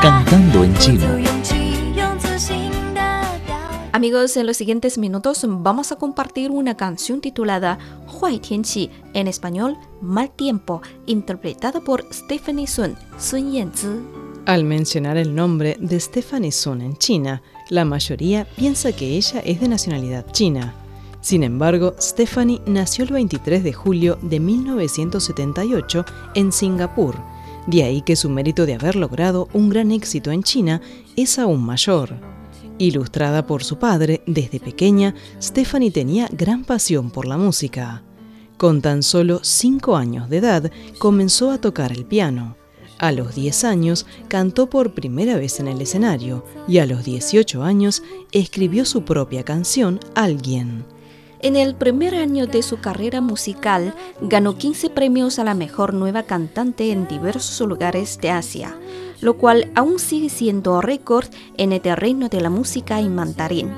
Cantando en chino. Amigos, en los siguientes minutos vamos a compartir una canción titulada Huai Tianqi, en español Mal Tiempo, interpretada por Stephanie Sun, Sun Yanzi. Al mencionar el nombre de Stephanie Sun en China, la mayoría piensa que ella es de nacionalidad china. Sin embargo, Stephanie nació el 23 de julio de 1978 en Singapur. De ahí que su mérito de haber logrado un gran éxito en China es aún mayor. Ilustrada por su padre, desde pequeña, Stephanie tenía gran pasión por la música. Con tan solo 5 años de edad, comenzó a tocar el piano. A los 10 años cantó por primera vez en el escenario y a los 18 años escribió su propia canción Alguien. En el primer año de su carrera musical, ganó 15 premios a la mejor nueva cantante en diversos lugares de Asia lo cual aún sigue siendo récord en el terreno de la música en mandarín.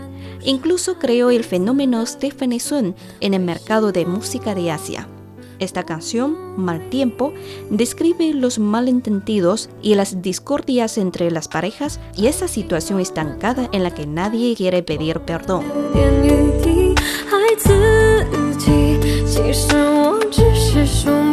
Incluso creó el fenómeno Stephanie Sun en el mercado de música de Asia. Esta canción, Mal Tiempo, describe los malentendidos y las discordias entre las parejas y esa situación estancada en la que nadie quiere pedir perdón. 其实我只是说。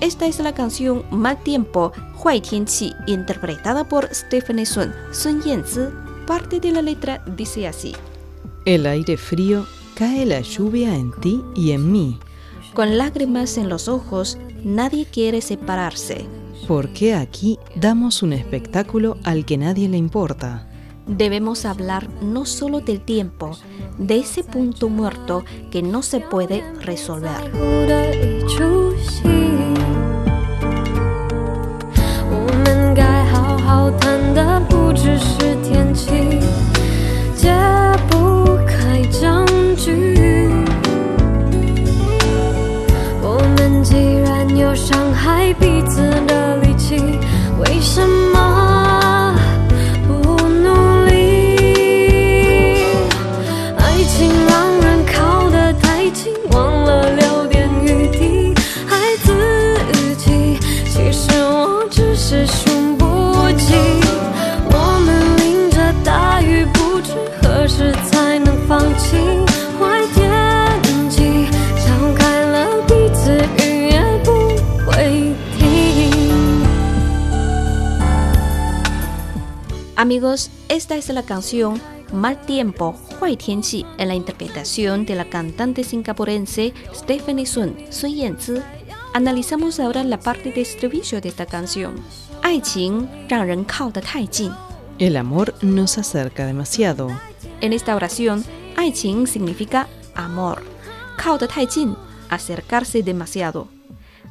Esta es la canción Mal Tiempo, Huai Tianqi, interpretada por Stephanie Sun, Sun Yanzi. Parte de la letra dice así: El aire frío cae la lluvia en ti y en mí. Con lágrimas en los ojos, nadie quiere separarse. Porque aquí damos un espectáculo al que nadie le importa. Debemos hablar no solo del tiempo, de ese punto muerto que no se puede resolver. she esta es la canción Mal Tiempo, Huai Tianqi, en la interpretación de la cantante singapurense Stephanie Sun, Sun Yanzi. Analizamos ahora la parte de estribillo de esta canción. El amor nos acerca demasiado. En esta oración, 爱情 significa amor. 靠得太近, acercarse demasiado.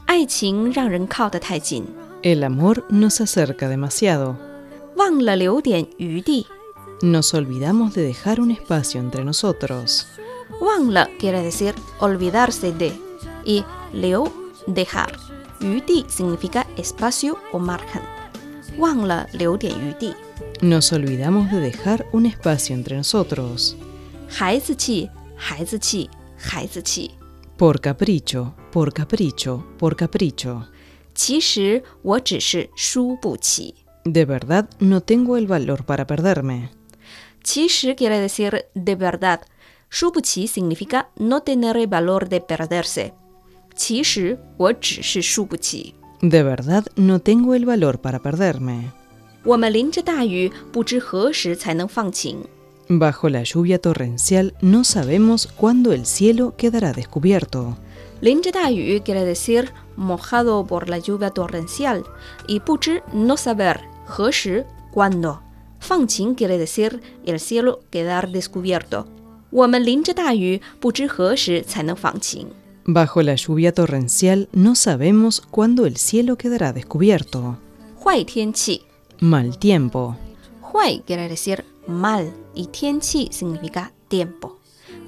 爱情让人靠得太近. El amor nos acerca demasiado. Nos olvidamos de dejar un espacio entre nosotros. 忘了 quiere decir olvidarse de y liu dejar. 余地 significa espacio o margen. 忘了留点余地. Nos olvidamos de dejar un espacio entre nosotros. 孩子气，孩子气，孩子气。Por capricho, por capricho, por capricho. 其实我只是输不起。 de verdad no tengo el valor para perderme. Qishi quiere decir de verdad. Shubuqi significa no tener el valor de perderse. Qishi, De verdad no tengo el valor para perderme. Bajo la lluvia torrencial no sabemos cuándo el cielo quedará descubierto. 淋着大雨 quiere decir mojado por la lluvia torrencial y 不知 no saber cuando. 放晴 quiere decir el cielo quedar descubierto. 我们淋着大雨，不知何时才能放晴。 Bajo la lluvia torrencial no sabemos cuándo el cielo quedará descubierto. 坏天气 Mal tiempo. 坏 quiere decir mal y 天气 significa tiempo.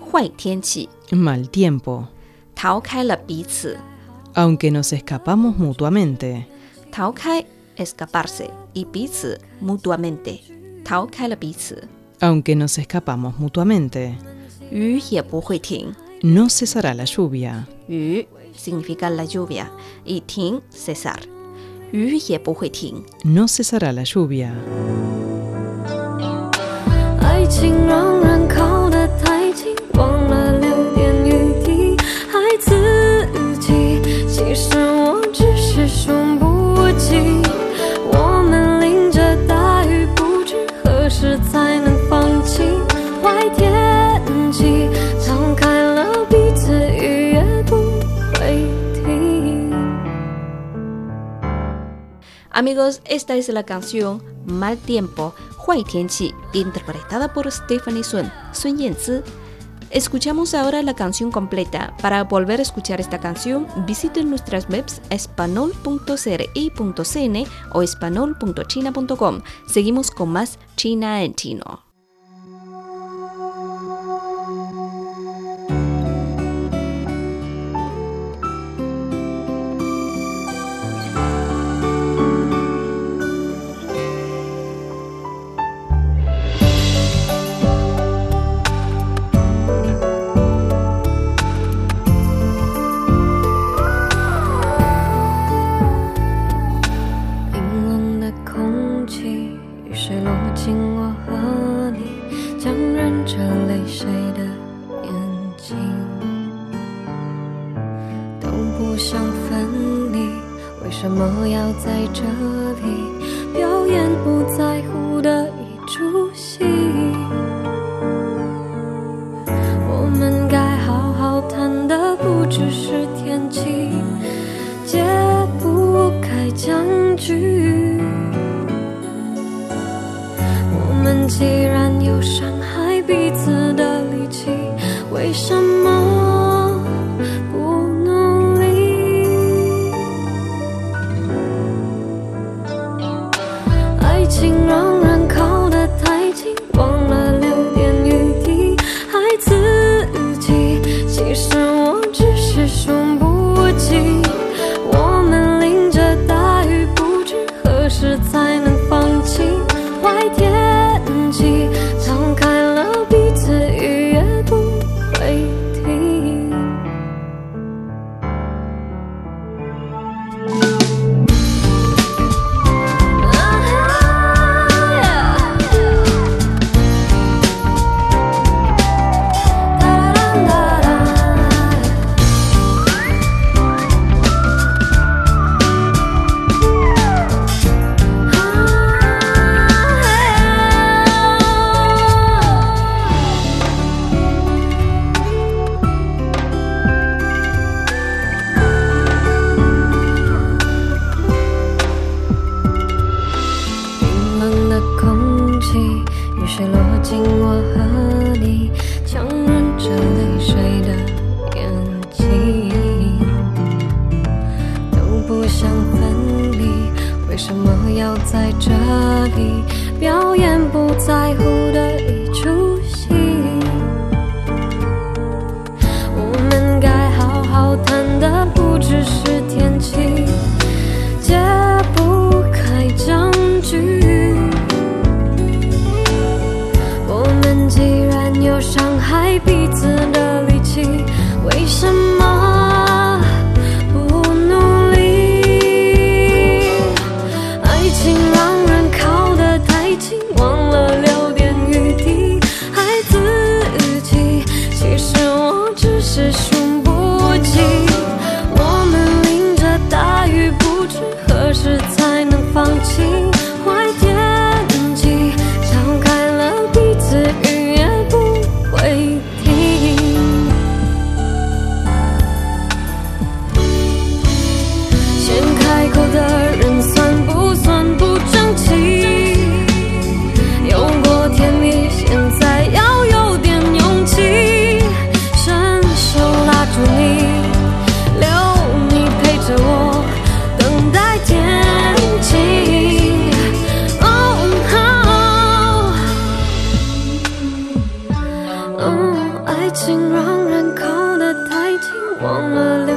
坏天气 Mal tiempo. 逃开了彼此 Aunque nos escapamos mutuamente. 逃开 escaparse y Pizi mutuamente. Tao Aunque nos escapamos mutuamente. No cesará la lluvia. Yu significa la lluvia y ting cesar. No cesará la lluvia. Amigos, esta es la canción Mal Tiempo, Huay Tianqi, interpretada por Stephanie Sun, Sun Yanzi. Escuchamos ahora la canción completa. Para volver a escuchar esta canción, visiten nuestras webs espanol.cri.cn o espanol.china.com. Seguimos con más China en chino. 为什么为什么要在这里表演不在乎的一出戏？我们该好好谈的不只是天气。解不开僵局。我们既然有伤害彼此的力气，为什么爱情让人靠得太近，忘了留。